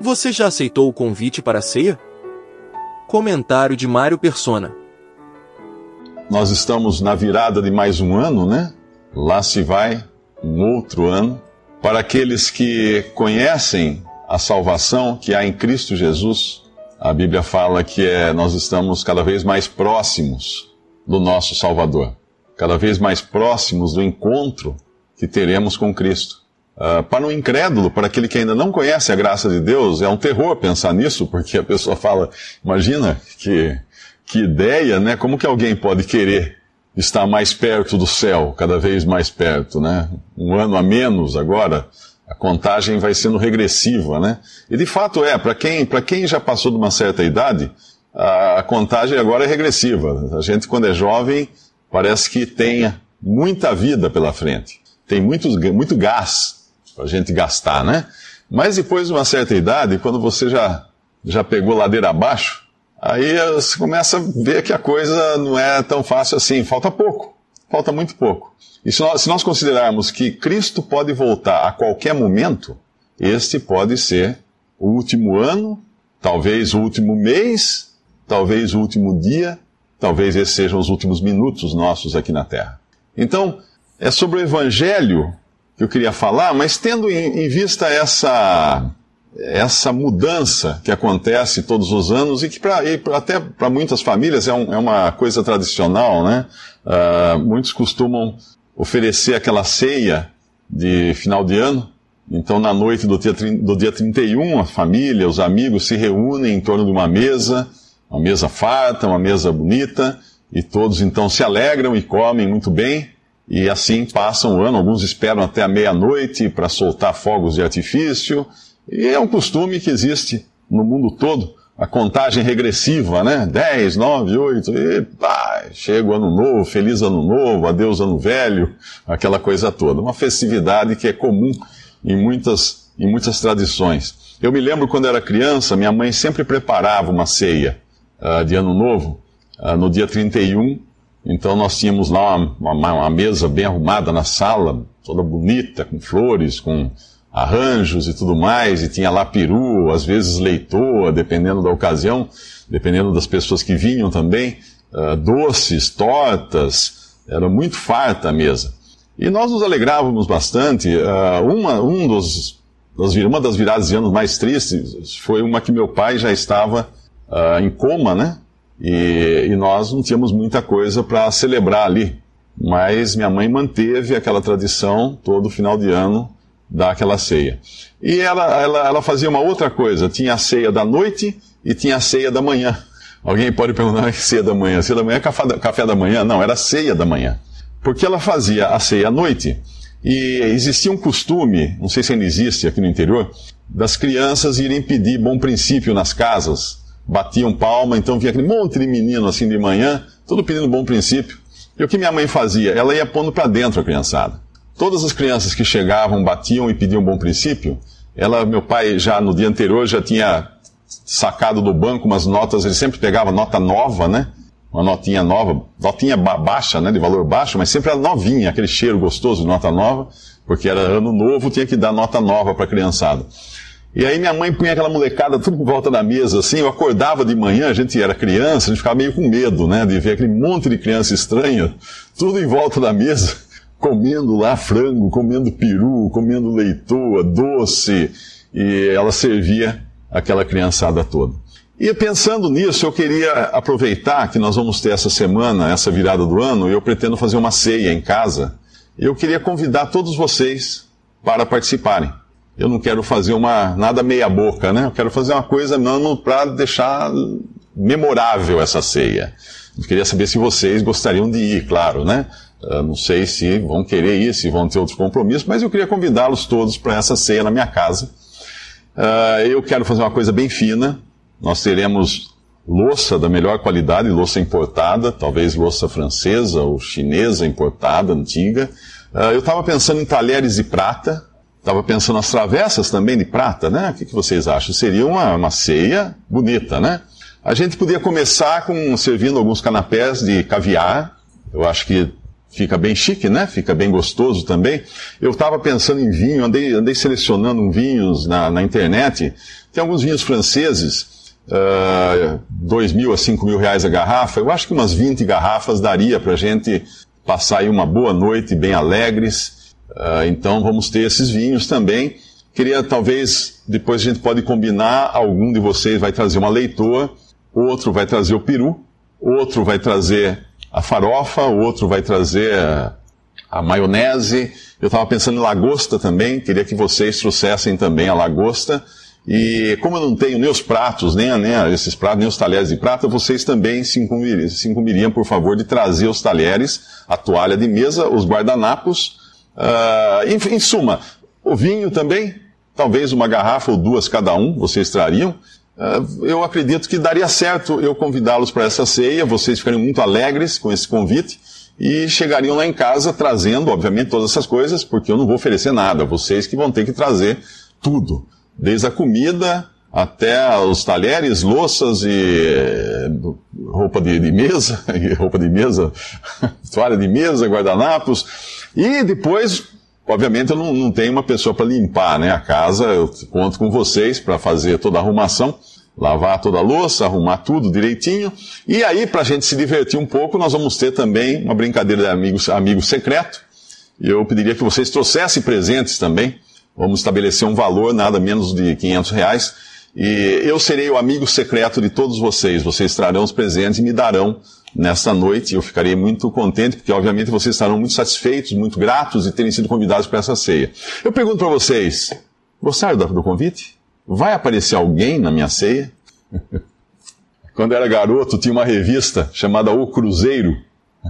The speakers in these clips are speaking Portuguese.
Você já aceitou o convite para a ceia? Comentário de Mário Persona. Nós estamos na virada de mais um ano, né? Lá se vai um outro ano. Para aqueles que conhecem a salvação que há em Cristo Jesus, a Bíblia fala que é, nós estamos cada vez mais próximos do nosso Salvador, cada vez mais próximos do encontro que teremos com Cristo. Uh, para um incrédulo, para aquele que ainda não conhece a graça de Deus, é um terror pensar nisso, porque a pessoa fala, imagina que, que ideia, né? Como que alguém pode querer estar mais perto do céu, cada vez mais perto, né? Um ano a menos agora, a contagem vai sendo regressiva, né? E de fato é, para quem, quem já passou de uma certa idade, a, a contagem agora é regressiva. A gente, quando é jovem, parece que tem muita vida pela frente. Tem muitos, muito gás para a gente gastar, né? Mas depois de uma certa idade, quando você já, já pegou ladeira abaixo, aí você começa a ver que a coisa não é tão fácil assim, falta pouco, falta muito pouco. E se nós, se nós considerarmos que Cristo pode voltar a qualquer momento, este pode ser o último ano, talvez o último mês, talvez o último dia, talvez esses sejam os últimos minutos nossos aqui na Terra. Então, é sobre o Evangelho que eu queria falar, mas tendo em, em vista essa, essa mudança que acontece todos os anos e que pra, e até para muitas famílias é, um, é, uma coisa tradicional, né? Uh, muitos costumam oferecer aquela ceia de final de ano. Então, na noite do dia, do dia 31, a família, os amigos se reúnem em torno de uma mesa, uma mesa farta, uma mesa bonita, e todos então se alegram e comem muito bem. E assim passam o ano, alguns esperam até a meia-noite para soltar fogos de artifício. E é um costume que existe no mundo todo, a contagem regressiva, né? 10, 9, 8, e pá, chega o ano novo, feliz ano novo, adeus ano velho, aquela coisa toda. Uma festividade que é comum em muitas, em muitas tradições. Eu me lembro quando era criança, minha mãe sempre preparava uma ceia uh, de ano novo, uh, no dia 31, então nós tínhamos lá uma, uma, uma, mesa bem arrumada na sala, toda bonita, com flores, com arranjos e tudo mais, e tinha lá peru, às vezes leitoa, dependendo da ocasião, dependendo das pessoas que vinham também, uh, doces, tortas, era muito farta a mesa. E nós nos alegrávamos bastante. Uh, uma, um dos, das, uma das viradas de anos mais tristes foi uma que meu pai já estava uh, em coma, né? E, e nós não tínhamos muita coisa para celebrar ali. Mas minha mãe manteve aquela tradição todo final de ano dar aquela ceia. E ela, ela, ela fazia uma outra coisa: tinha a ceia da noite e tinha a ceia da manhã. Alguém pode perguntar: que ceia da manhã? Ceia da manhã é café café da manhã? Não, era ceia da manhã. Porque ela fazia a ceia à noite e existia um costume, não sei se ainda existe aqui no interior, das crianças irem pedir bom princípio nas casas batiam palma, então vinha aquele monte de menino assim de manhã, tudo pedindo bom princípio. E o que minha mãe fazia? Ela ia pondo para dentro a criançada. Todas as crianças que chegavam, batiam e pediam bom princípio, ela, meu pai já no dia anterior já tinha sacado do banco umas notas, ele sempre pegava nota nova, né? Uma notinha nova, notinha baixa, né? De valor baixo, mas sempre era novinha, aquele cheiro gostoso de nota nova, porque era ano novo, tinha que dar nota nova para a criançada. E aí minha mãe punha aquela molecada tudo em volta da mesa, assim, eu acordava de manhã, a gente era criança, a gente ficava meio com medo, né, de ver aquele monte de criança estranha, tudo em volta da mesa, comendo lá frango, comendo peru, comendo leitoa, doce, e ela servia aquela criançada toda. E pensando nisso, eu queria aproveitar que nós vamos ter essa semana, essa virada do ano, e eu pretendo fazer uma ceia em casa. Eu queria convidar todos vocês para participarem eu não quero fazer uma nada meia boca, né? Eu quero fazer uma coisa mesmo para deixar memorável essa ceia. Eu queria saber se vocês gostariam de ir, claro, né? Eu não sei se vão querer ir, se vão ter outros compromissos, mas eu queria convidá-los todos para essa ceia na minha casa. Uh, eu quero fazer uma coisa bem fina. Nós teremos louça da melhor qualidade, louça importada, talvez louça francesa ou chinesa importada, antiga. Uh, eu estava pensando em talheres de prata, Estava pensando nas travessas também de prata, né? O que, que vocês acham? Seria uma, uma ceia bonita, né? A gente podia começar com servindo alguns canapés de caviar. Eu acho que fica bem chique, né? Fica bem gostoso também. Eu estava pensando em vinho, andei, andei selecionando vinhos na, na internet. Tem alguns vinhos franceses, uh, dois mil a cinco mil reais a garrafa. Eu acho que umas 20 garrafas daria para a gente passar aí uma boa noite bem alegres. Uh, então vamos ter esses vinhos também. Queria talvez, depois a gente pode combinar, algum de vocês vai trazer uma leitoa, outro vai trazer o peru, outro vai trazer a farofa, outro vai trazer a, a maionese. Eu estava pensando em lagosta também, queria que vocês trouxessem também a lagosta. E como eu não tenho nem os pratos, nem, nem esses pratos, nem os talheres de prata, vocês também se incumbiriam, se incumbiriam, por favor, de trazer os talheres, a toalha de mesa, os guardanapos. Uh, em, em suma, o vinho também, talvez uma garrafa ou duas cada um, vocês trariam. Uh, eu acredito que daria certo eu convidá-los para essa ceia, vocês ficariam muito alegres com esse convite e chegariam lá em casa trazendo, obviamente, todas essas coisas, porque eu não vou oferecer nada, vocês que vão ter que trazer tudo desde a comida até os talheres, louças e eh, roupa de, de mesa, roupa de mesa, toalha de mesa, guardanapos. E depois, obviamente, eu não, não tenho uma pessoa para limpar né, a casa, eu conto com vocês para fazer toda a arrumação, lavar toda a louça, arrumar tudo direitinho. E aí, para a gente se divertir um pouco, nós vamos ter também uma brincadeira de amigos, amigo secreto. Eu pediria que vocês trouxessem presentes também Vamos estabelecer um valor, nada menos de 500 reais. E eu serei o amigo secreto de todos vocês. Vocês trarão os presentes e me darão nesta noite. Eu ficarei muito contente, porque obviamente vocês estarão muito satisfeitos, muito gratos de terem sido convidados para essa ceia. Eu pergunto para vocês: gostaram do convite? Vai aparecer alguém na minha ceia? Quando era garoto, tinha uma revista chamada O Cruzeiro,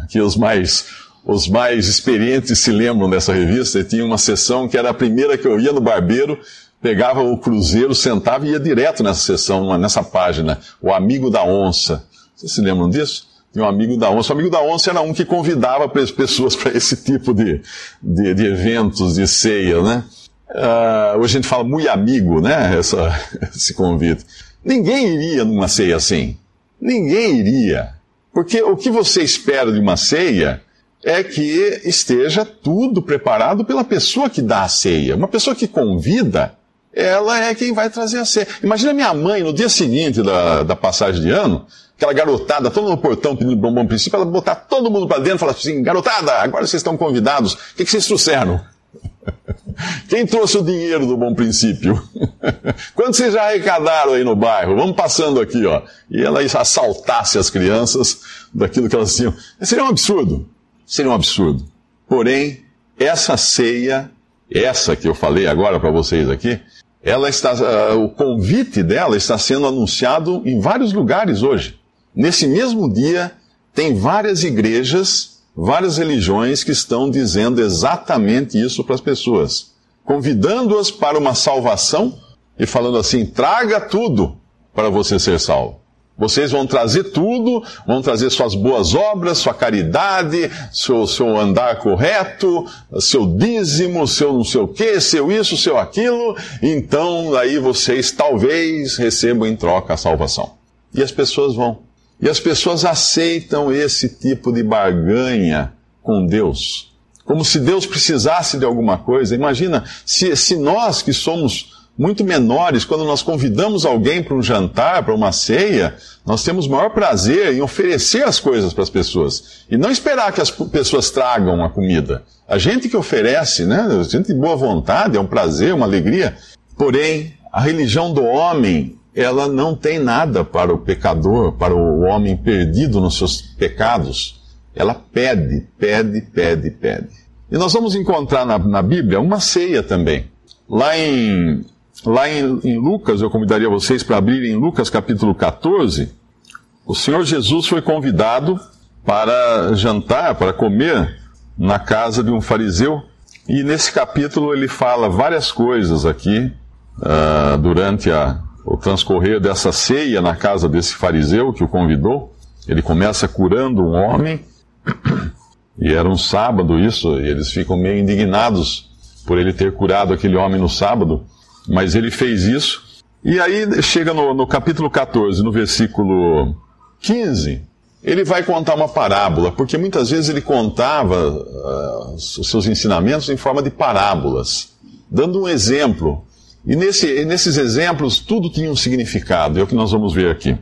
que os mais os mais experientes se lembram dessa revista, e tinha uma sessão que era a primeira que eu ia no barbeiro, pegava o cruzeiro, sentava e ia direto nessa sessão, nessa página, o Amigo da Onça. Vocês se lembram disso? Um Amigo da Onça. O Amigo da Onça era um que convidava as pessoas para esse tipo de, de, de, eventos, de ceia, né? Uh, hoje a gente fala muito amigo, né? Essa, esse convite. Ninguém iria numa ceia assim. Ninguém iria. Porque o que você espera de uma ceia é que esteja tudo preparado pela pessoa que dá a ceia. Uma pessoa que convida, ela é quem vai trazer a ceia. Imagina minha mãe, no dia seguinte da, da passagem de ano, aquela garotada, todo no portão pedindo bom, princípio, ela botar todo mundo para dentro e falar assim: garotada, agora vocês estão convidados, o que, que vocês trouxeram? Quem trouxe o dinheiro do bom princípio? Quanto vocês já arrecadaram aí no bairro? Vamos passando aqui, ó. E ela assaltasse as crianças daquilo que elas tinham. Seria um absurdo seria um absurdo. Porém, essa ceia, essa que eu falei agora para vocês aqui, ela está, uh, o convite dela está sendo anunciado em vários lugares hoje. Nesse mesmo dia, tem várias igrejas, várias religiões que estão dizendo exatamente isso para as pessoas, convidando-as para uma salvação e falando assim: traga tudo para você ser salvo. Vocês vão trazer tudo, vão trazer suas boas obras, sua caridade, seu, seu andar correto, seu dízimo, seu não sei o que, seu isso, seu aquilo. Então, aí vocês talvez recebam em troca a salvação. E as pessoas vão. E as pessoas aceitam esse tipo de barganha com Deus. Como se Deus precisasse de alguma coisa. Imagina, se, se nós que somos muito menores, quando nós convidamos alguém para um jantar, para uma ceia, nós temos maior prazer em oferecer as coisas para as pessoas e não esperar que as pessoas tragam a comida. A gente que oferece, né? A gente de boa vontade, é um prazer, uma alegria. Porém, a religião do homem, ela não tem nada para o pecador, para o homem perdido nos seus pecados. Ela pede, pede, pede, pede. E nós vamos encontrar na, na Bíblia uma ceia também. Lá em Lá em, em Lucas, eu convidaria vocês para abrirem Lucas capítulo 14. O Senhor Jesus foi convidado para jantar, para comer na casa de um fariseu. E nesse capítulo ele fala várias coisas aqui, uh, durante a, o transcorrer dessa ceia na casa desse fariseu que o convidou. Ele começa curando um homem, e era um sábado isso, e eles ficam meio indignados por ele ter curado aquele homem no sábado. Mas ele fez isso. E aí chega no, no capítulo 14, no versículo 15, ele vai contar uma parábola, porque muitas vezes ele contava uh, os seus ensinamentos em forma de parábolas, dando um exemplo. E nesse, nesses exemplos tudo tinha um significado, é o que nós vamos ver aqui.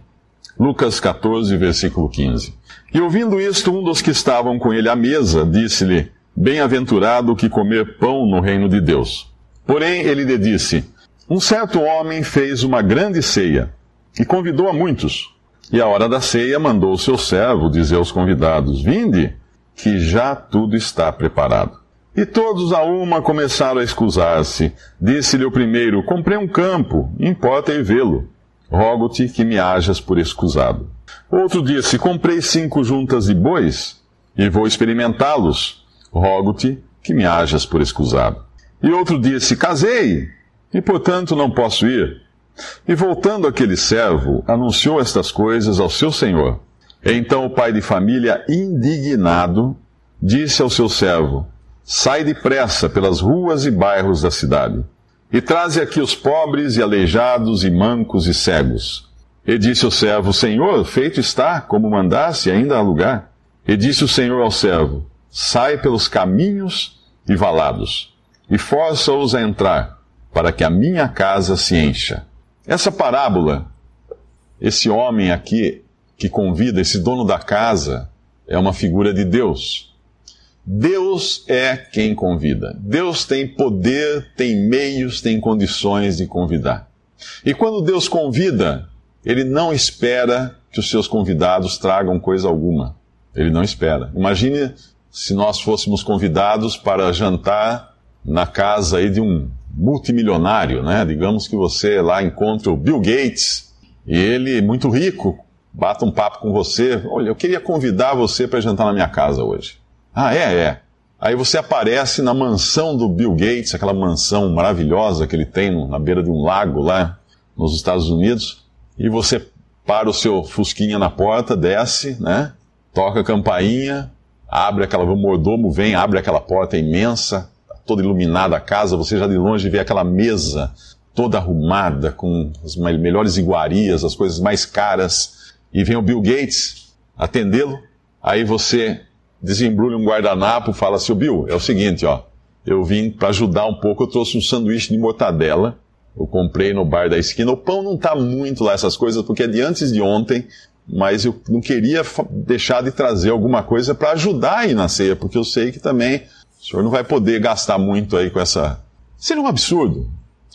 Lucas 14, versículo 15. E ouvindo isto, um dos que estavam com ele à mesa disse-lhe: Bem-aventurado o que comer pão no reino de Deus. Porém, ele lhe disse: Um certo homem fez uma grande ceia e convidou a muitos. E à hora da ceia mandou o seu servo dizer aos convidados: Vinde, que já tudo está preparado. E todos a uma começaram a escusar-se. Disse-lhe o primeiro: Comprei um campo, importa ir vê-lo. Rogo-te que me hajas por escusado. Outro disse: Comprei cinco juntas de bois e vou experimentá-los. Rogo-te que me hajas por escusado. E outro disse: Casei e portanto não posso ir. E voltando aquele servo, anunciou estas coisas ao seu senhor. Então o pai de família, indignado, disse ao seu servo: Sai depressa pelas ruas e bairros da cidade, e traze aqui os pobres e aleijados e mancos e cegos. E disse o servo: Senhor, feito está, como mandasse, ainda há lugar. E disse o Senhor ao servo: Sai pelos caminhos e valados, e força-os a entrar, para que a minha casa se encha. Essa parábola, esse homem aqui que convida, esse dono da casa, é uma figura de Deus. Deus é quem convida. Deus tem poder, tem meios, tem condições de convidar. E quando Deus convida, ele não espera que os seus convidados tragam coisa alguma. Ele não espera. Imagine se nós fôssemos convidados para jantar na casa aí de um multimilionário, né? Digamos que você lá encontra o Bill Gates e ele, muito rico, bata um papo com você. Olha, eu queria convidar você para jantar na minha casa hoje. Ah, é, é. Aí você aparece na mansão do Bill Gates, aquela mansão maravilhosa que ele tem na beira de um lago lá nos Estados Unidos, e você para o seu fusquinha na porta, desce, né? Toca a campainha, abre aquela, o mordomo vem, abre aquela porta imensa, toda iluminada a casa, você já de longe vê aquela mesa toda arrumada, com as melhores iguarias, as coisas mais caras, e vem o Bill Gates atendê-lo, aí você desembrulha um guardanapo, fala assim, Bill, é o seguinte, ó, eu vim para ajudar um pouco, eu trouxe um sanduíche de mortadela, eu comprei no bar da esquina, o pão não tá muito lá, essas coisas, porque é de antes de ontem, mas eu não queria deixar de trazer alguma coisa para ajudar aí na ceia, porque eu sei que também o senhor não vai poder gastar muito aí com essa. Seria um absurdo.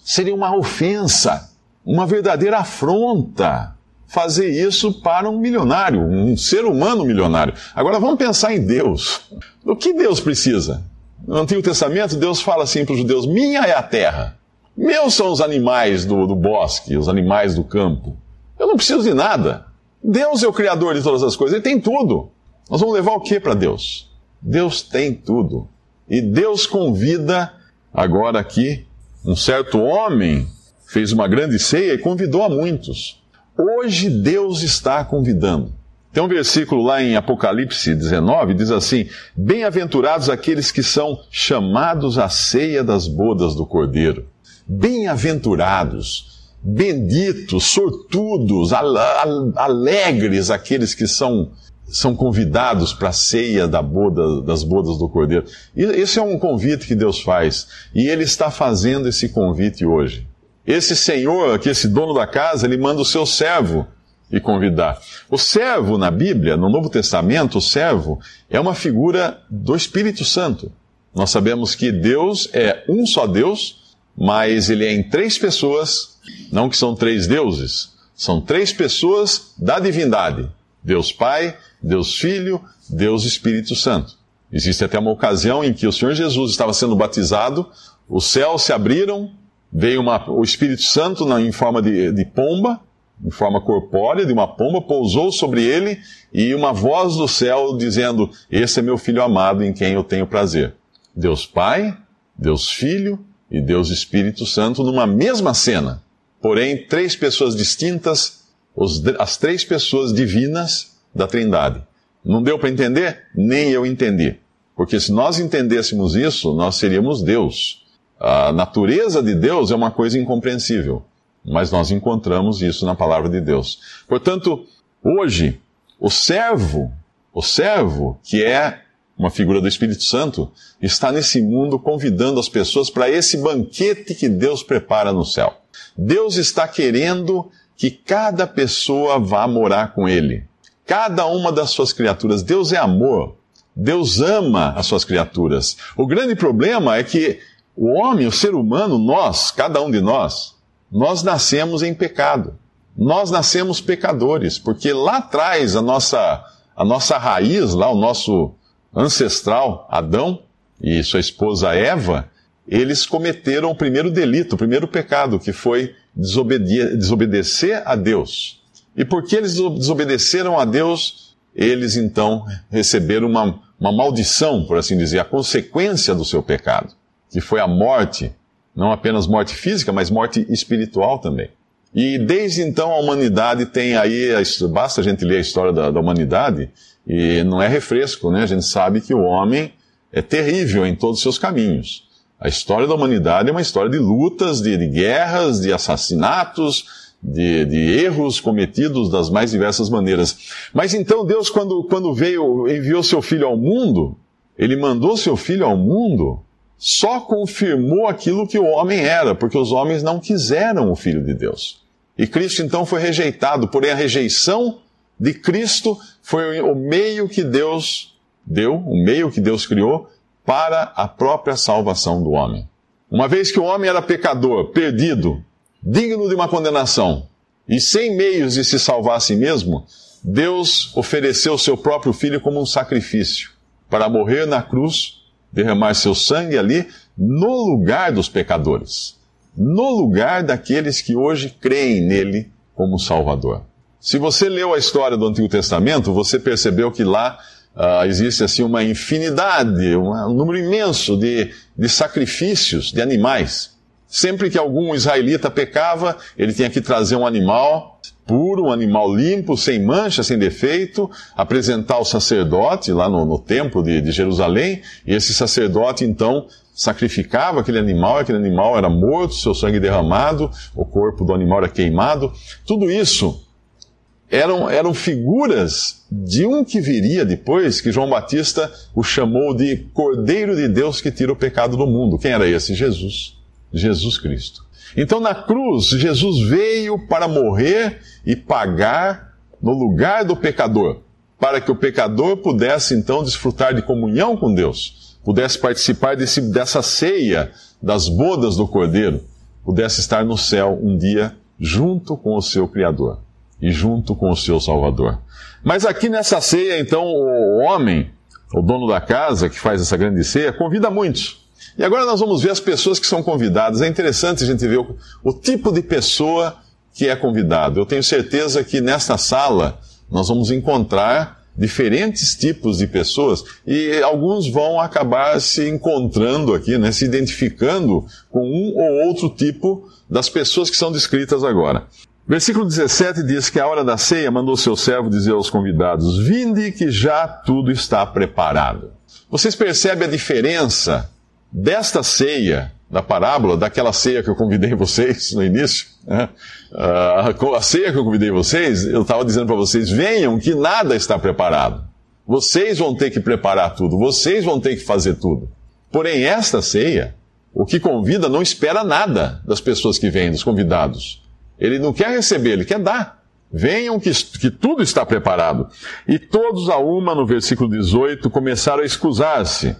Seria uma ofensa. Uma verdadeira afronta. Fazer isso para um milionário, um ser humano milionário. Agora vamos pensar em Deus. O que Deus precisa? No Antigo Testamento, Deus fala assim para os judeus: Minha é a terra. Meus são os animais do, do bosque, os animais do campo. Eu não preciso de nada. Deus é o Criador de todas as coisas, Ele tem tudo. Nós vamos levar o que para Deus? Deus tem tudo. E Deus convida, agora aqui, um certo homem fez uma grande ceia e convidou a muitos. Hoje Deus está convidando. Tem um versículo lá em Apocalipse 19, diz assim: Bem-aventurados aqueles que são chamados à ceia das bodas do Cordeiro. Bem-aventurados, benditos, sortudos, alegres aqueles que são são convidados para a ceia da boda, das bodas do Cordeiro. Esse é um convite que Deus faz. E Ele está fazendo esse convite hoje. Esse Senhor, aqui, esse dono da casa, ele manda o seu servo e convidar. O servo na Bíblia, no Novo Testamento, o servo é uma figura do Espírito Santo. Nós sabemos que Deus é um só Deus, mas ele é em três pessoas, não que são três deuses, são três pessoas da divindade. Deus Pai, Deus Filho, Deus Espírito Santo. Existe até uma ocasião em que o Senhor Jesus estava sendo batizado, os céus se abriram, veio uma, o Espírito Santo na, em forma de, de pomba, em forma corpórea, de uma pomba, pousou sobre ele e uma voz do céu dizendo: Esse é meu filho amado em quem eu tenho prazer. Deus Pai, Deus Filho e Deus Espírito Santo numa mesma cena. Porém, três pessoas distintas, os, as três pessoas divinas da Trindade. Não deu para entender? Nem eu entendi. Porque se nós entendêssemos isso, nós seríamos Deus. A natureza de Deus é uma coisa incompreensível, mas nós encontramos isso na palavra de Deus. Portanto, hoje, O servo, o servo, que é uma figura do Espírito Santo, está nesse mundo convidando as pessoas para esse banquete que Deus prepara no céu. Deus está querendo que cada pessoa vá morar com Ele. Cada uma das suas criaturas. Deus é amor. Deus ama as suas criaturas. O grande problema é que o homem, o ser humano, nós, cada um de nós, nós nascemos em pecado. Nós nascemos pecadores, porque lá atrás a nossa, a nossa raiz, lá o nosso ancestral Adão e sua esposa Eva, eles cometeram o primeiro delito, o primeiro pecado, que foi desobedecer a Deus. E porque eles desobedeceram a Deus, eles então receberam uma, uma maldição, por assim dizer, a consequência do seu pecado, que foi a morte, não apenas morte física, mas morte espiritual também. E desde então a humanidade tem aí, basta a gente ler a história da, da humanidade, e não é refresco, né? A gente sabe que o homem é terrível em todos os seus caminhos. A história da humanidade é uma história de lutas, de, de guerras, de assassinatos, de, de, erros cometidos das mais diversas maneiras. Mas então Deus, quando, quando veio, enviou seu filho ao mundo, ele mandou seu filho ao mundo, só confirmou aquilo que o homem era, porque os homens não quiseram o filho de Deus. E Cristo então foi rejeitado, porém a rejeição de Cristo foi o meio que Deus deu, o meio que Deus criou para a própria salvação do homem. Uma vez que o homem era pecador, perdido, digno de uma condenação, e sem meios de se salvar a si mesmo, Deus ofereceu seu próprio filho como um sacrifício para morrer na cruz, derramar seu sangue ali no lugar dos pecadores, no lugar daqueles que hoje creem nele como Salvador. Se você leu a história do Antigo Testamento, você percebeu que lá uh, existe assim uma infinidade, um número imenso de, de sacrifícios de animais. Sempre que algum israelita pecava, ele tinha que trazer um animal puro, um animal limpo, sem mancha, sem defeito, apresentar ao sacerdote lá no, no templo de, de Jerusalém, e esse sacerdote então sacrificava aquele animal, aquele animal era morto, seu sangue derramado, o corpo do animal era queimado. Tudo isso eram, eram figuras de um que viria depois, que João Batista o chamou de Cordeiro de Deus que tira o pecado do mundo. Quem era esse? Jesus. Jesus Cristo. Então na cruz, Jesus veio para morrer e pagar no lugar do pecador, para que o pecador pudesse então desfrutar de comunhão com Deus, pudesse participar desse, dessa ceia das bodas do Cordeiro, pudesse estar no céu um dia junto com o seu Criador e junto com o seu Salvador. Mas aqui nessa ceia, então, o homem, o dono da casa que faz essa grande ceia, convida muitos. E agora nós vamos ver as pessoas que são convidadas. É interessante a gente ver o, o tipo de pessoa que é convidado. Eu tenho certeza que nesta sala nós vamos encontrar diferentes tipos de pessoas e alguns vão acabar se encontrando aqui, né, se identificando com um ou outro tipo das pessoas que são descritas agora. Versículo 17 diz que a hora da ceia mandou seu servo dizer aos convidados: Vinde que já tudo está preparado. Vocês percebem a diferença desta ceia, da parábola, daquela ceia que eu convidei vocês no início, né? uh, a ceia que eu convidei vocês, eu estava dizendo para vocês: venham, que nada está preparado. Vocês vão ter que preparar tudo, vocês vão ter que fazer tudo. Porém, esta ceia, o que convida não espera nada das pessoas que vêm, dos convidados. Ele não quer receber, ele quer dar. Venham que, que tudo está preparado. E todos a uma, no versículo 18, começaram a escusar-se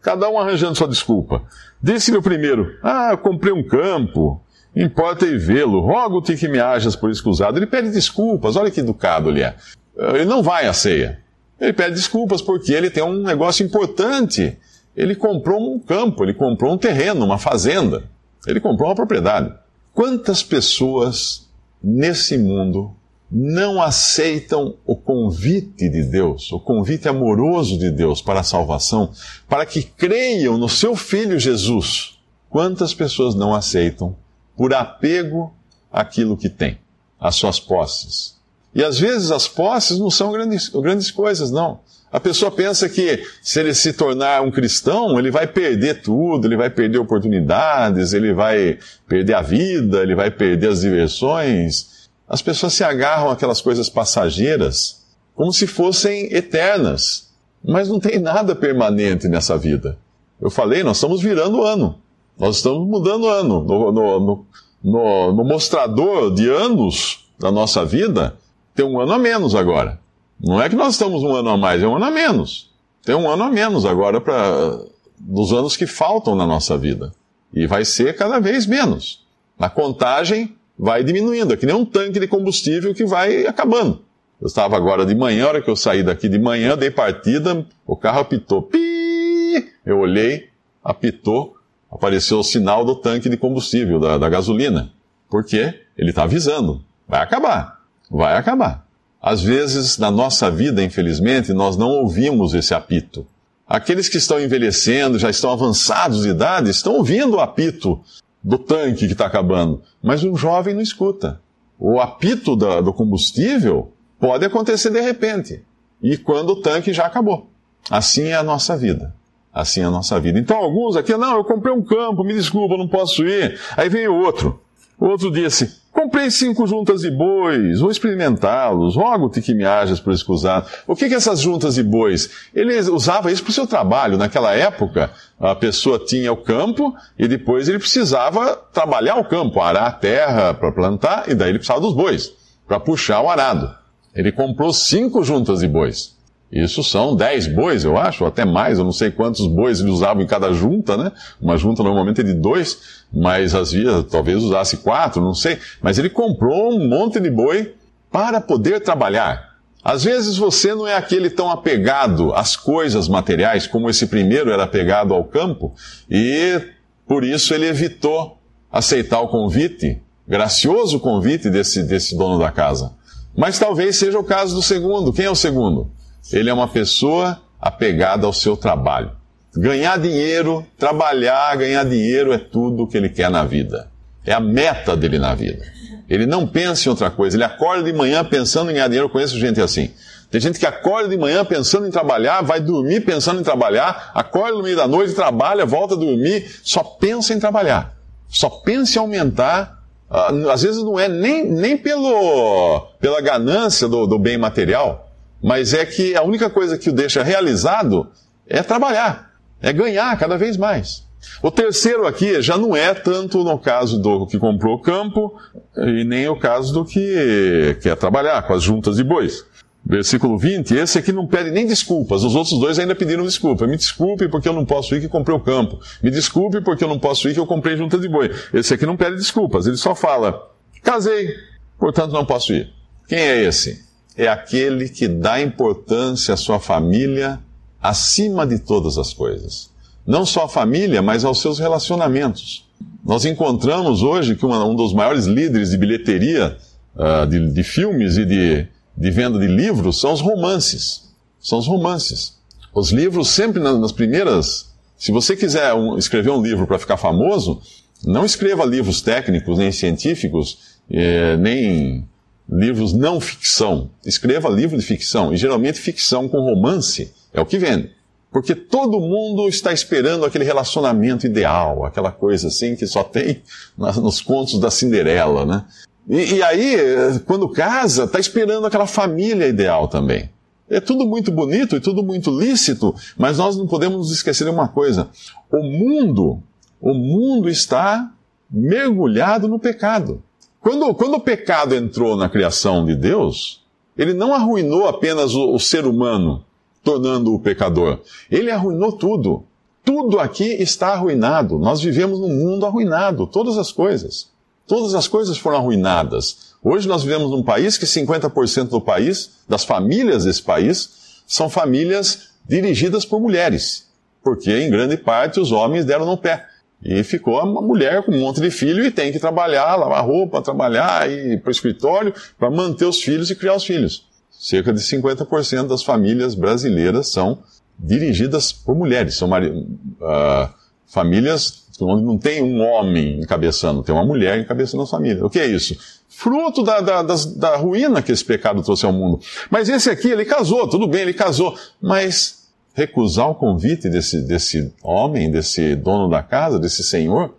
Cada um arranjando sua desculpa. Disse-lhe o primeiro: Ah, comprei um campo. Importa ir vê-lo. Rogo-te que me hajas por escusado. Ele pede desculpas. Olha que educado ele é. Ele não vai à ceia. Ele pede desculpas porque ele tem um negócio importante. Ele comprou um campo, ele comprou um terreno, uma fazenda. Ele comprou uma propriedade. Quantas pessoas nesse mundo não aceitam o convite de Deus, o convite amoroso de Deus para a salvação, para que creiam no seu Filho Jesus. Quantas pessoas não aceitam por apego àquilo que tem, às suas posses? E às vezes as posses não são grandes, grandes coisas, não. A pessoa pensa que se ele se tornar um cristão, ele vai perder tudo, ele vai perder oportunidades, ele vai perder a vida, ele vai perder as diversões, as pessoas se agarram àquelas coisas passageiras como se fossem eternas. Mas não tem nada permanente nessa vida. Eu falei, nós estamos virando ano. Nós estamos mudando ano. No, no, no, no, mostrador de anos da nossa vida, tem um ano a menos agora. Não é que nós estamos um ano a mais, é um ano a menos. Tem um ano a menos agora para dos anos que faltam na nossa vida. E vai ser cada vez menos. A contagem vai diminuindo, é que nem um tanque de combustível que vai acabando. Eu estava agora de manhã, a hora que eu saí daqui de manhã, dei partida, o carro apitou. Pi! Eu olhei, apitou, apareceu o sinal do tanque de combustível, da, da gasolina. Por quê? Ele está avisando. Vai acabar. Vai acabar. Às vezes, na nossa vida, infelizmente, nós não ouvimos esse apito. Aqueles que estão envelhecendo, já estão avançados de idade, estão ouvindo o apito do tanque que está acabando, mas um jovem não escuta. O apito da, do combustível pode acontecer de repente, e quando o tanque já acabou. Assim é a nossa vida. Assim é a nossa vida. Então, alguns aqui, não, eu comprei um campo, me desculpa, não posso ir. Aí vem o outro. O outro disse, Comprei cinco juntas de bois, vou experimentá-los, rogo-te que me hajas por escusado. O que, que essas juntas de bois? Ele usava isso para o seu trabalho. Naquela época, a pessoa tinha o campo e depois ele precisava trabalhar o campo, arar a terra para plantar, e daí ele precisava dos bois, para puxar o arado. Ele comprou cinco juntas de bois. Isso são dez bois, eu acho, ou até mais, eu não sei quantos bois ele usava em cada junta, né? Uma junta normalmente é de dois, mas às vezes talvez usasse quatro, não sei. Mas ele comprou um monte de boi para poder trabalhar. Às vezes você não é aquele tão apegado às coisas materiais como esse primeiro era apegado ao campo, e por isso ele evitou aceitar o convite, gracioso convite desse, desse dono da casa. Mas talvez seja o caso do segundo. Quem é o segundo? Ele é uma pessoa apegada ao seu trabalho. Ganhar dinheiro, trabalhar, ganhar dinheiro é tudo o que ele quer na vida. É a meta dele na vida. Ele não pensa em outra coisa. Ele acorda de manhã pensando em ganhar dinheiro. Eu conheço gente assim. Tem gente que acorda de manhã pensando em trabalhar, vai dormir pensando em trabalhar, acorda no meio da noite, trabalha, volta a dormir, só pensa em trabalhar. Só pensa em aumentar. Uh, às vezes não é nem, nem pelo, pela ganância do, do bem material, mas é que a única coisa que o deixa realizado é trabalhar, é ganhar cada vez mais. O terceiro aqui já não é tanto no caso do que comprou o campo e nem o caso do que quer trabalhar com as juntas de bois. Versículo 20, esse aqui não pede nem desculpas, os outros dois ainda pediram desculpa. Me desculpe porque eu não posso ir que comprei o campo. Me desculpe porque eu não posso ir que eu comprei junta de boi. Esse aqui não pede desculpas, ele só fala, casei, portanto não posso ir. Quem é esse? É aquele que dá importância à sua família acima de todas as coisas. Não só a família, mas aos seus relacionamentos. Nós encontramos hoje que uma, um dos maiores líderes de bilheteria uh, de, de, filmes e de, de venda de livros são os romances. São os romances. Os livros sempre nas, nas primeiras. Se você quiser um, escrever um livro para ficar famoso, não escreva livros técnicos, nem científicos, eh, nem livros não ficção. Escreva livro de ficção, e geralmente ficção com romance é o que vende. Porque todo mundo está esperando aquele relacionamento ideal, aquela coisa assim que só tem nos contos da Cinderela, né? E, e aí, quando casa, está esperando aquela família ideal também. É tudo muito bonito e tudo muito lícito, mas nós não podemos nos esquecer de uma coisa: o mundo, o mundo está mergulhado no pecado. Quando, quando o pecado entrou na criação de Deus, ele não arruinou apenas o, o ser humano, tornando-o pecador. Ele arruinou tudo. Tudo aqui está arruinado. Nós vivemos num mundo arruinado, todas as coisas. Todas as coisas foram arruinadas. Hoje nós vivemos num país que 50% do país, das famílias desse país, são famílias dirigidas por mulheres. Porque, em grande parte, os homens deram no pé. E ficou uma mulher com um monte de filho e tem que trabalhar, lavar roupa, trabalhar, ir para o escritório para manter os filhos e criar os filhos. Cerca de 50% das famílias brasileiras são dirigidas por mulheres. São uh, famílias onde não tem um homem encabeçando, tem uma mulher encabeçando a família. O que é isso? Fruto da, da, da, da ruína que esse pecado trouxe ao mundo. Mas esse aqui, ele casou, tudo bem, ele casou, mas recusar o convite desse, desse homem, desse dono da casa, desse senhor.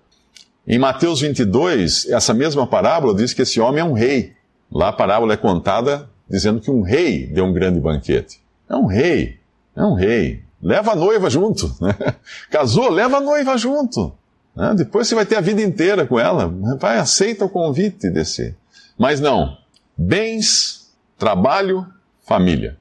Em Mateus 22, essa mesma parábola diz que esse homem é um rei. Lá a parábola é contada dizendo que um rei deu um grande banquete. É um rei, é um rei. Leva a noiva junto. Né? Casou, leva a noiva junto. Né? Depois você vai ter a vida inteira com ela. Vai, aceita o convite desse. Mas não. Bens, trabalho, família.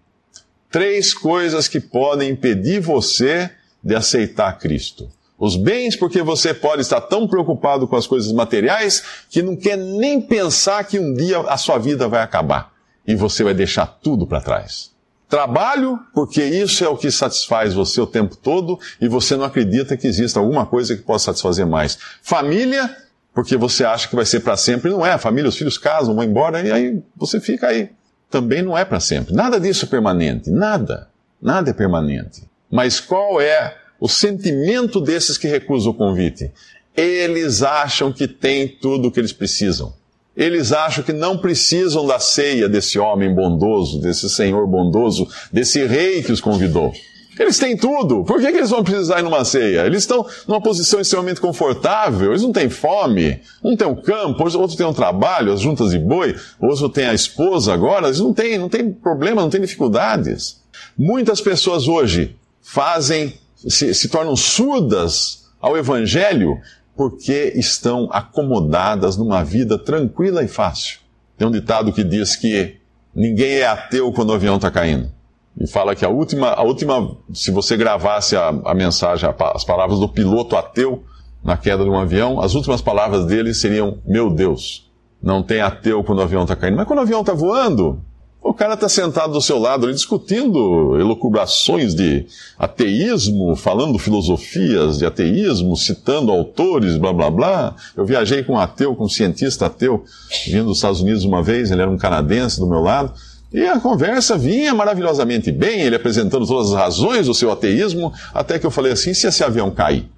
Três coisas que podem impedir você de aceitar Cristo. Os bens, porque você pode estar tão preocupado com as coisas materiais que não quer nem pensar que um dia a sua vida vai acabar e você vai deixar tudo para trás. Trabalho, porque isso é o que satisfaz você o tempo todo e você não acredita que exista alguma coisa que possa satisfazer mais. Família, porque você acha que vai ser para sempre. Não é. A família, os filhos casam, vão embora e aí você fica aí. Também não é para sempre. Nada disso é permanente. Nada. Nada é permanente. Mas qual é o sentimento desses que recusam o convite? Eles acham que têm tudo o que eles precisam. Eles acham que não precisam da ceia desse homem bondoso, desse senhor bondoso, desse rei que os convidou. Eles têm tudo. Por que, que eles vão precisar ir numa ceia? Eles estão numa posição extremamente confortável, eles não têm fome, um tem um campo, outro tem um trabalho, as juntas de boi, outro tem a esposa agora, eles não têm, não têm problema, não têm dificuldades. Muitas pessoas hoje fazem, se, se tornam surdas ao evangelho porque estão acomodadas numa vida tranquila e fácil. Tem um ditado que diz que ninguém é ateu quando o avião está caindo. E fala que a última, a última se você gravasse a, a mensagem, as palavras do piloto ateu na queda de um avião, as últimas palavras dele seriam: Meu Deus, não tem ateu quando o avião está caindo. Mas quando o avião está voando, o cara está sentado do seu lado ali discutindo elucubrações de ateísmo, falando filosofias de ateísmo, citando autores, blá blá blá. Eu viajei com um ateu, com um cientista ateu, vindo dos Estados Unidos uma vez, ele era um canadense do meu lado, e a conversa vinha maravilhosamente bem, ele apresentando todas as razões do seu ateísmo, até que eu falei assim: se esse avião cair?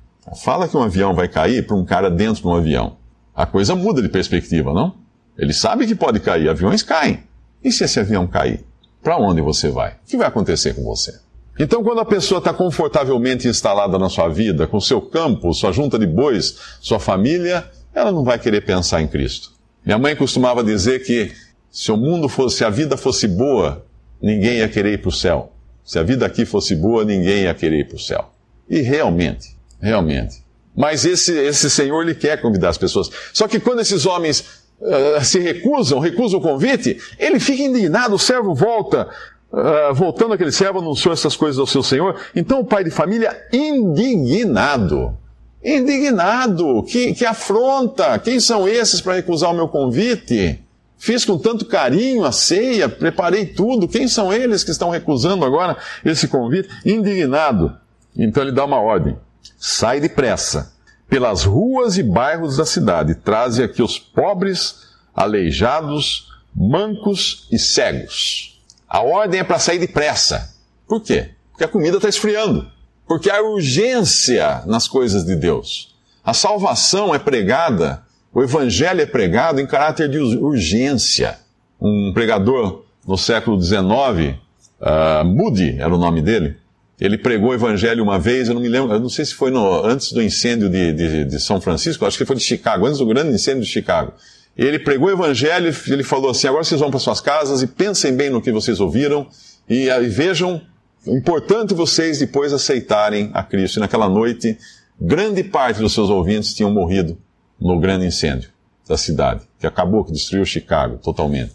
Fala que um avião vai cair para um cara dentro de um avião. A coisa muda de perspectiva, não? Ele sabe que pode cair, aviões caem. E se esse avião cair? Para onde você vai? O que vai acontecer com você? Então, quando a pessoa está confortavelmente instalada na sua vida, com seu campo, sua junta de bois, sua família, ela não vai querer pensar em Cristo. Minha mãe costumava dizer que se o mundo fosse, se a vida fosse boa, ninguém ia querer ir para o céu. Se a vida aqui fosse boa, ninguém ia querer ir para o céu. E realmente, realmente. Mas esse, esse Senhor, ele quer convidar as pessoas. Só que quando esses homens uh, se recusam, recusam o convite, ele fica indignado, o servo volta, uh, voltando aquele servo, anunciou essas coisas ao seu senhor. Então o pai de família, indignado, indignado, que, que afronta, quem são esses para recusar o meu convite? Fiz com tanto carinho a ceia, preparei tudo, quem são eles que estão recusando agora esse convite? Indignado. Então ele dá uma ordem: sai depressa pelas ruas e bairros da cidade, traze aqui os pobres, aleijados, mancos e cegos. A ordem é para sair depressa. Por quê? Porque a comida está esfriando. Porque há urgência nas coisas de Deus. A salvação é pregada, o evangelho é pregado em caráter de urgência. Um pregador no século XIX, uh, ah, Moody era o nome dele, ele pregou o evangelho uma vez, eu não me lembro, eu não sei se foi no, antes do incêndio de, de, de, São Francisco, acho que foi de Chicago, antes do grande incêndio de Chicago. Ele pregou o evangelho, ele falou assim: agora vocês vão para suas casas e pensem bem no que vocês ouviram e, e vejam, importante vocês depois aceitarem a Cristo. E naquela noite, grande parte dos seus ouvintes tinham morrido no grande incêndio da cidade, que acabou, que destruiu Chicago totalmente.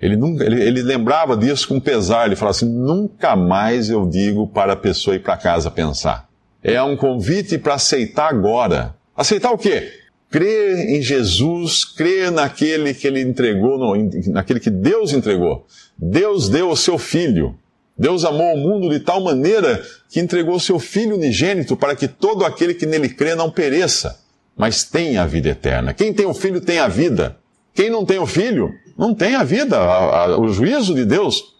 Ele, nunca, ele, ele lembrava disso com pesar. Ele falava assim: nunca mais eu digo para a pessoa ir para casa pensar. É um convite para aceitar agora. Aceitar o quê? Crer em Jesus, crer naquele que ele entregou, no, naquele que Deus entregou. Deus deu o seu filho. Deus amou o mundo de tal maneira que entregou o seu filho unigênito para que todo aquele que nele crê não pereça, mas tenha a vida eterna. Quem tem o filho tem a vida. Quem não tem o filho não tem a vida. A, a, o juízo de Deus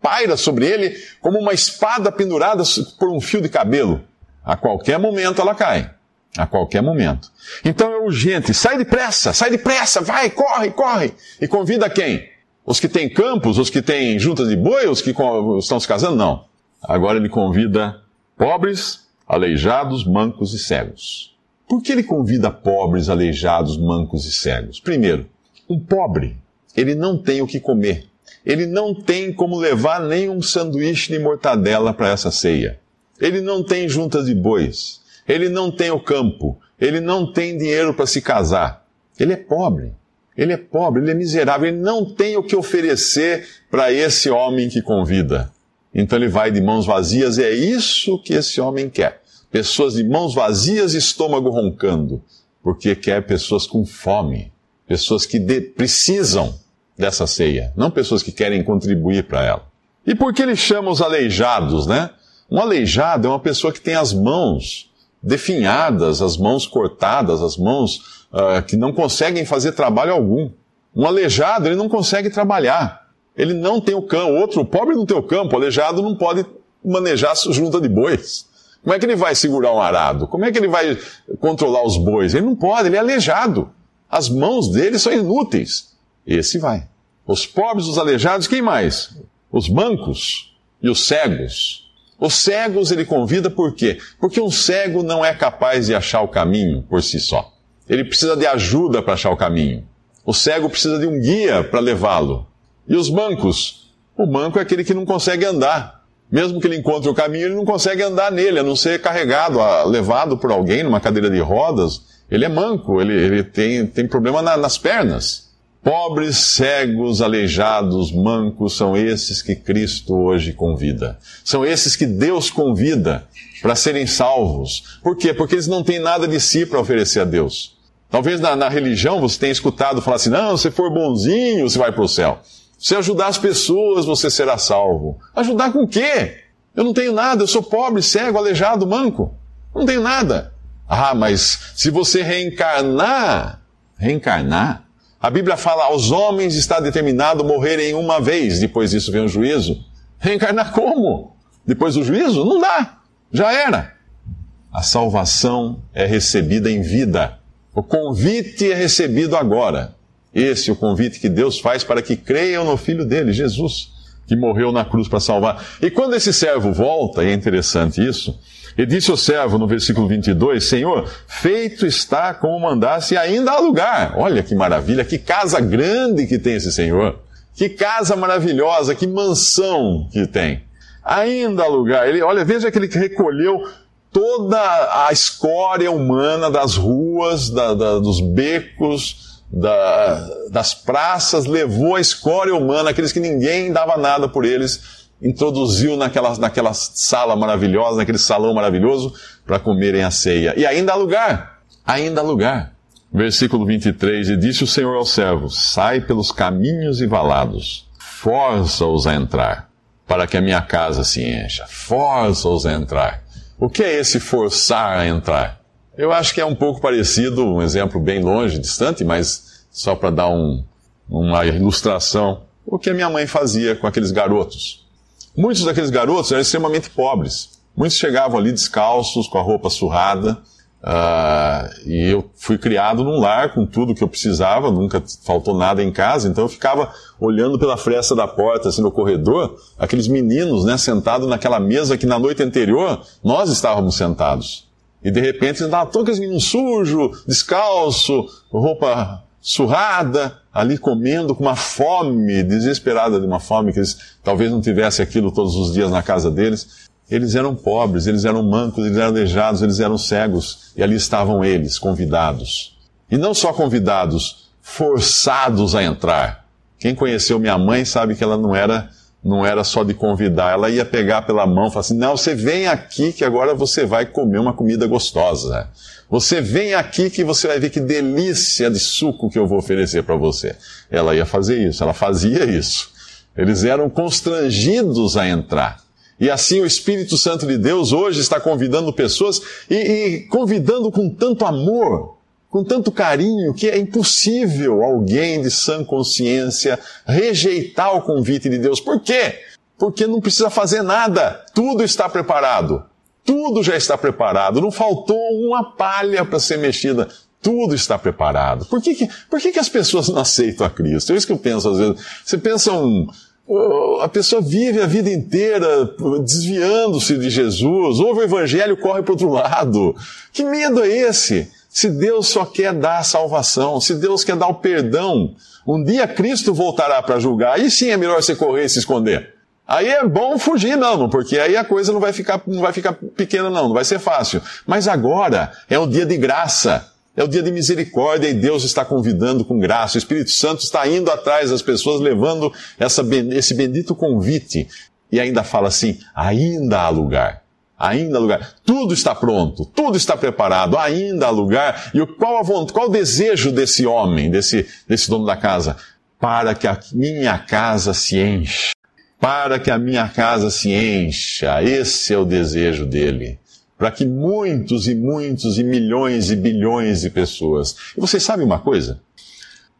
paira sobre ele como uma espada pendurada por um fio de cabelo. A qualquer momento ela cai. A qualquer momento. Então é urgente. Sai depressa, sai depressa, vai, corre, corre. E convida quem? Os que têm campos, os que têm juntas de boi, os que estão se casando? Não. Agora ele convida pobres, aleijados, mancos e cegos. Por que ele convida pobres, aleijados, mancos e cegos? Primeiro, um pobre ele não tem o que comer. ele não tem como levar nem um sanduíche de mortadela para essa ceia. Ele não tem juntas de bois. Ele não tem o campo. Ele não tem dinheiro para se casar. Ele é pobre. Ele é pobre, ele é miserável, ele não tem o que oferecer para esse homem que convida. Então ele vai de mãos vazias, e é isso que esse homem quer. Pessoas de mãos vazias e estômago roncando, porque quer pessoas com fome, pessoas que de, precisam dessa ceia, não pessoas que querem contribuir para ela. E por que ele chama os aleijados, né? Um aleijado é uma pessoa que tem as mãos definhadas, as mãos cortadas, as mãos uh, que não conseguem fazer trabalho algum. Um aleijado, ele não consegue trabalhar. Ele não tem o campo. Outro, o pobre não tem o campo, o aleijado não pode manejar junta de bois. Como é que ele vai segurar um arado? Como é que ele vai controlar os bois? Ele não pode, ele é aleijado. As mãos dele são inúteis. Esse vai. Os pobres, os aleijados, quem mais? Os mancos e os cegos. Os cegos ele convida por quê? Porque um cego não é capaz de achar o caminho por si só. Ele precisa de ajuda para achar o caminho. O cego precisa de um guia para levá-lo. E os mancos? O manco é aquele que não consegue andar. Mesmo que ele encontre o caminho, ele não consegue andar nele, a não ser carregado, levado por alguém numa cadeira de rodas. Ele é manco, ele, ele tem, tem problema na, nas pernas. Pobres, cegos, aleijados, mancos são esses que Cristo hoje convida. São esses que Deus convida para serem salvos. Por quê? Porque eles não têm nada de si para oferecer a Deus. Talvez na, na, religião você tenha escutado falar assim: não, se for bonzinho, você vai para o céu. Se ajudar as pessoas, você será salvo. Ajudar com o quê? Eu não tenho nada, eu sou pobre, cego, aleijado, manco. Não tenho nada. Ah, mas se você reencarnar, reencarnar, a Bíblia fala, aos homens está determinado morrerem uma vez, depois disso vem o juízo. Reencarnar como? Depois do juízo? Não dá. Já era. A salvação é recebida em vida. O convite é recebido agora. Esse é o convite que Deus faz para que creiam no Filho dele, Jesus, que morreu na cruz para salvar. E quando esse servo volta, e é interessante isso, e disse o servo no versículo 22, Senhor, feito está como mandasse e ainda há lugar. Olha que maravilha, que casa grande que tem esse Senhor. Que casa maravilhosa, que mansão que tem. Ainda há lugar. Ele, olha, veja que ele recolheu toda a escória humana das ruas, da, da, dos becos, da, das praças, levou a escória humana, aqueles que ninguém dava nada por eles, introduziu naquela, naquela sala maravilhosa, naquele salão maravilhoso, para comerem a ceia. E ainda há lugar, ainda há lugar. Versículo 23, e disse o Senhor ao servo, sai pelos caminhos e valados, força-os a entrar, para que a minha casa se encha, força-os a entrar. O que é esse forçar a entrar? Eu acho que é um pouco parecido, um exemplo bem longe, distante, mas só para dar um, uma ilustração, o que a minha mãe fazia com aqueles garotos. Muitos daqueles garotos eram extremamente pobres. Muitos chegavam ali descalços, com a roupa surrada. Uh, e eu fui criado num lar com tudo que eu precisava, nunca faltou nada em casa, então eu ficava olhando pela fresta da porta, assim, no corredor, aqueles meninos, né, sentados naquela mesa que na noite anterior nós estávamos sentados. E de repente, estavam todos aqueles meninos sujos, descalço, roupa surrada, ali comendo com uma fome desesperada de uma fome que eles talvez não tivessem aquilo todos os dias na casa deles. Eles eram pobres, eles eram mancos, eles eram aleijados, eles eram cegos, e ali estavam eles, convidados. E não só convidados, forçados a entrar. Quem conheceu minha mãe sabe que ela não era não era só de convidar, ela ia pegar pela mão e falar assim: não, você vem aqui que agora você vai comer uma comida gostosa. Você vem aqui que você vai ver que delícia de suco que eu vou oferecer para você. Ela ia fazer isso, ela fazia isso. Eles eram constrangidos a entrar. E assim o Espírito Santo de Deus hoje está convidando pessoas e, e convidando com tanto amor, com tanto carinho, que é impossível alguém de sã consciência rejeitar o convite de Deus. Por quê? Porque não precisa fazer nada. Tudo está preparado. Tudo já está preparado, não faltou uma palha para ser mexida. Tudo está preparado. Por que, que, por que, que as pessoas não aceitam a Cristo? É isso que eu penso às vezes. Você pensa um. A pessoa vive a vida inteira desviando-se de Jesus, ouve o evangelho corre para outro lado. Que medo é esse? Se Deus só quer dar a salvação, se Deus quer dar o perdão, Um dia Cristo voltará para julgar, aí sim é melhor você correr e se esconder. Aí é bom fugir mesmo, porque aí a coisa não vai ficar, não vai ficar pequena não, não vai ser fácil. Mas agora é o dia de graça. É o dia de misericórdia e Deus está convidando com graça. O Espírito Santo está indo atrás das pessoas, levando essa, esse bendito convite. E ainda fala assim: ainda há lugar. Ainda há lugar. Tudo está pronto, tudo está preparado, ainda há lugar. E qual, a vontade, qual o desejo desse homem, desse, desse dono da casa? Para que a minha casa se encha. Para que a minha casa se encha. Esse é o desejo dele para que muitos e muitos e milhões e bilhões de pessoas. E você sabe uma coisa?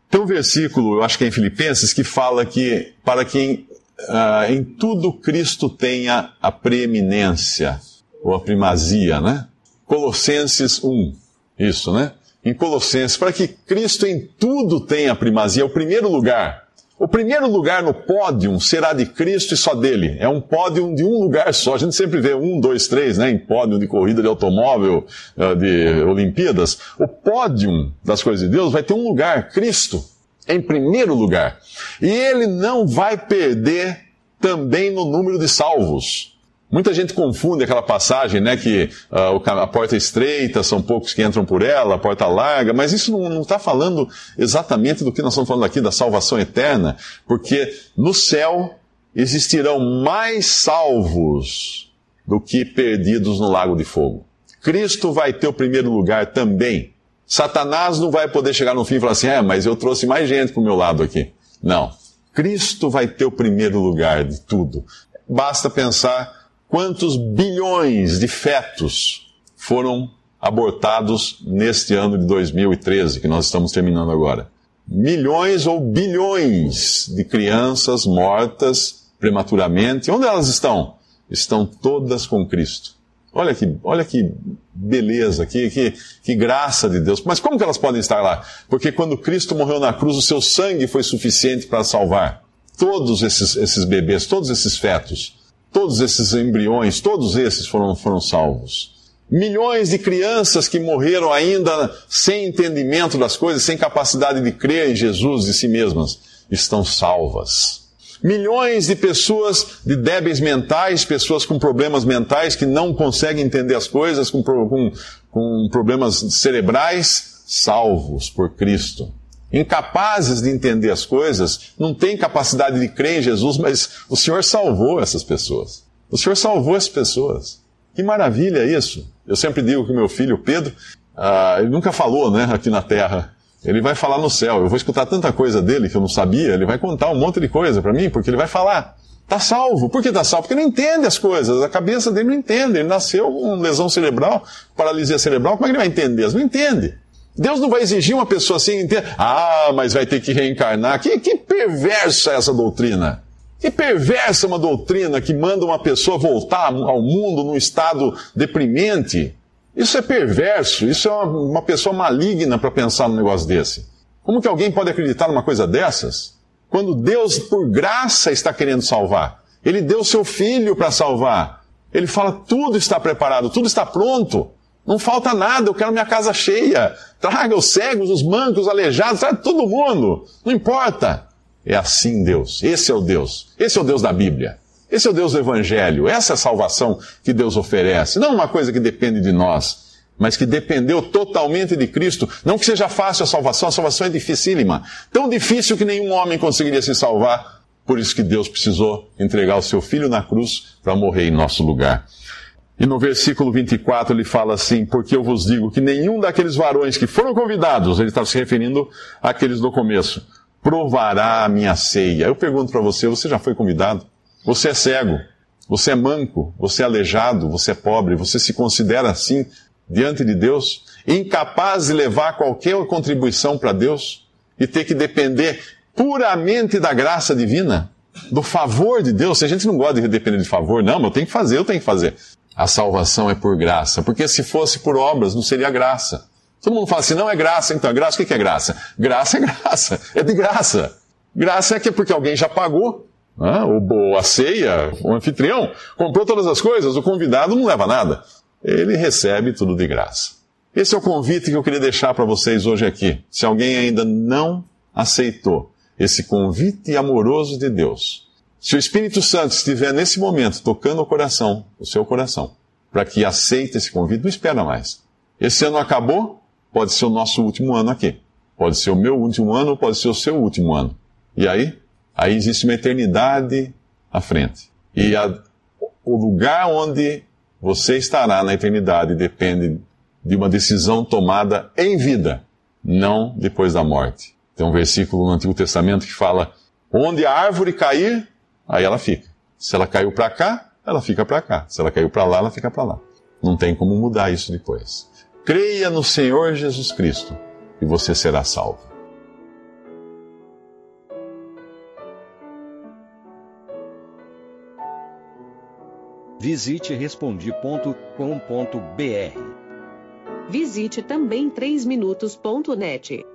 Tem um versículo, eu acho que é em Filipenses, que fala que para quem uh, em tudo Cristo tenha a preeminência, ou a primazia, né? Colossenses 1, isso, né? Em Colossenses, para que Cristo em tudo tenha primazia, é o primeiro lugar. O primeiro lugar no pódio será de Cristo e só dele. É um pódio de um lugar só. A gente sempre vê um, dois, três, né, em pódio de corrida de automóvel, eh, de Olimpíadas. O pódio das coisas de Deus vai ter um lugar, Cristo, em primeiro lugar. E ele não vai perder também no número de salvos. Muita gente confunde aquela passagem, né, que uh, a porta é estreita, são poucos que entram por ela, a porta larga, mas isso não está falando exatamente do que nós estamos falando aqui, da salvação eterna, porque no céu existirão mais salvos do que perdidos no lago de fogo. Cristo vai ter o primeiro lugar também. Satanás não vai poder chegar no fim e falar assim, é, mas eu trouxe mais gente para o meu lado aqui. Não. Cristo vai ter o primeiro lugar de tudo. Basta pensar Quantos bilhões de fetos foram abortados neste ano de 2013, que nós estamos terminando agora? Milhões ou bilhões de crianças mortas prematuramente. Onde elas estão? Estão todas com Cristo. Olha que, olha que beleza, que, que, que graça de Deus. Mas como que elas podem estar lá? Porque quando Cristo morreu na cruz, o seu sangue foi suficiente para salvar todos esses, esses bebês, todos esses fetos. Todos esses embriões, todos esses foram, foram salvos. Milhões de crianças que morreram ainda sem entendimento das coisas, sem capacidade de crer em Jesus e si mesmas, estão salvas. Milhões de pessoas de débeis mentais, pessoas com problemas mentais que não conseguem entender as coisas, com, com, com problemas cerebrais, salvos por Cristo incapazes de entender as coisas, não têm capacidade de crer em Jesus, mas o Senhor salvou essas pessoas. O Senhor salvou essas pessoas. Que maravilha isso! Eu sempre digo que meu filho Pedro, ah, ele nunca falou, né, aqui na terra. Ele vai falar no céu. Eu vou escutar tanta coisa dele que eu não sabia. Ele vai contar um monte de coisa para mim, porque ele vai falar. Tá salvo. Por que tá salvo? Porque não entende as coisas. A cabeça dele não entende. Ele nasceu com lesão cerebral, paralisia cerebral. Como é que ele vai entender? Ele não entende. Deus não vai exigir uma pessoa assim inteira. Ah, mas vai ter que reencarnar. Que, que perversa é essa doutrina. Que perversa uma doutrina que manda uma pessoa voltar ao mundo num estado deprimente. Isso é perverso, isso é uma, uma pessoa maligna para pensar num negócio desse. Como que alguém pode acreditar numa coisa dessas? Quando Deus, por graça, está querendo salvar. Ele deu seu filho para salvar. Ele fala: tudo está preparado, tudo está pronto. Não falta nada, eu quero minha casa cheia. Traga os cegos, os mancos, os aleijados, traga todo mundo. Não importa. É assim Deus. Esse é o Deus. Esse é o Deus da Bíblia. Esse é o Deus do Evangelho. Essa é a salvação que Deus oferece. Não uma coisa que depende de nós, mas que dependeu totalmente de Cristo. Não que seja fácil a salvação, a salvação é dificílima. Tão difícil que nenhum homem conseguiria se salvar. Por isso que Deus precisou entregar o seu filho na cruz para morrer em nosso lugar. E no versículo 24 ele fala assim: Porque eu vos digo que nenhum daqueles varões que foram convidados, ele está se referindo àqueles do começo, provará a minha ceia. Eu pergunto para você: você já foi convidado? Você é cego, você é manco, você é aleijado, você é pobre, você se considera assim diante de Deus, incapaz de levar qualquer contribuição para Deus e ter que depender puramente da graça divina? do favor de Deus. Se a gente não gosta de depender de favor, não, mas eu tenho que fazer, eu tenho que fazer. A salvação é por graça. Porque se fosse por obras, não seria graça. Todo mundo fala assim, não é graça, então graça. O que é graça? Graça é graça. É de graça. Graça é que é porque alguém já pagou. Né? O, a ceia, o anfitrião, comprou todas as coisas, o convidado não leva nada. Ele recebe tudo de graça. Esse é o convite que eu queria deixar para vocês hoje aqui. Se alguém ainda não aceitou esse convite amoroso de Deus. Se o Espírito Santo estiver nesse momento tocando o coração, o seu coração, para que aceite esse convite, não espera mais. Esse ano acabou, pode ser o nosso último ano aqui. Pode ser o meu último ano, pode ser o seu último ano. E aí? Aí existe uma eternidade à frente. E a, o lugar onde você estará na eternidade depende de uma decisão tomada em vida, não depois da morte. Tem um versículo no Antigo Testamento que fala: onde a árvore cair, aí ela fica. Se ela caiu para cá, ela fica para cá. Se ela caiu para lá, ela fica para lá. Não tem como mudar isso depois. Creia no Senhor Jesus Cristo e você será salvo. Visite respondi.com.br. Visite também 3minutos.net.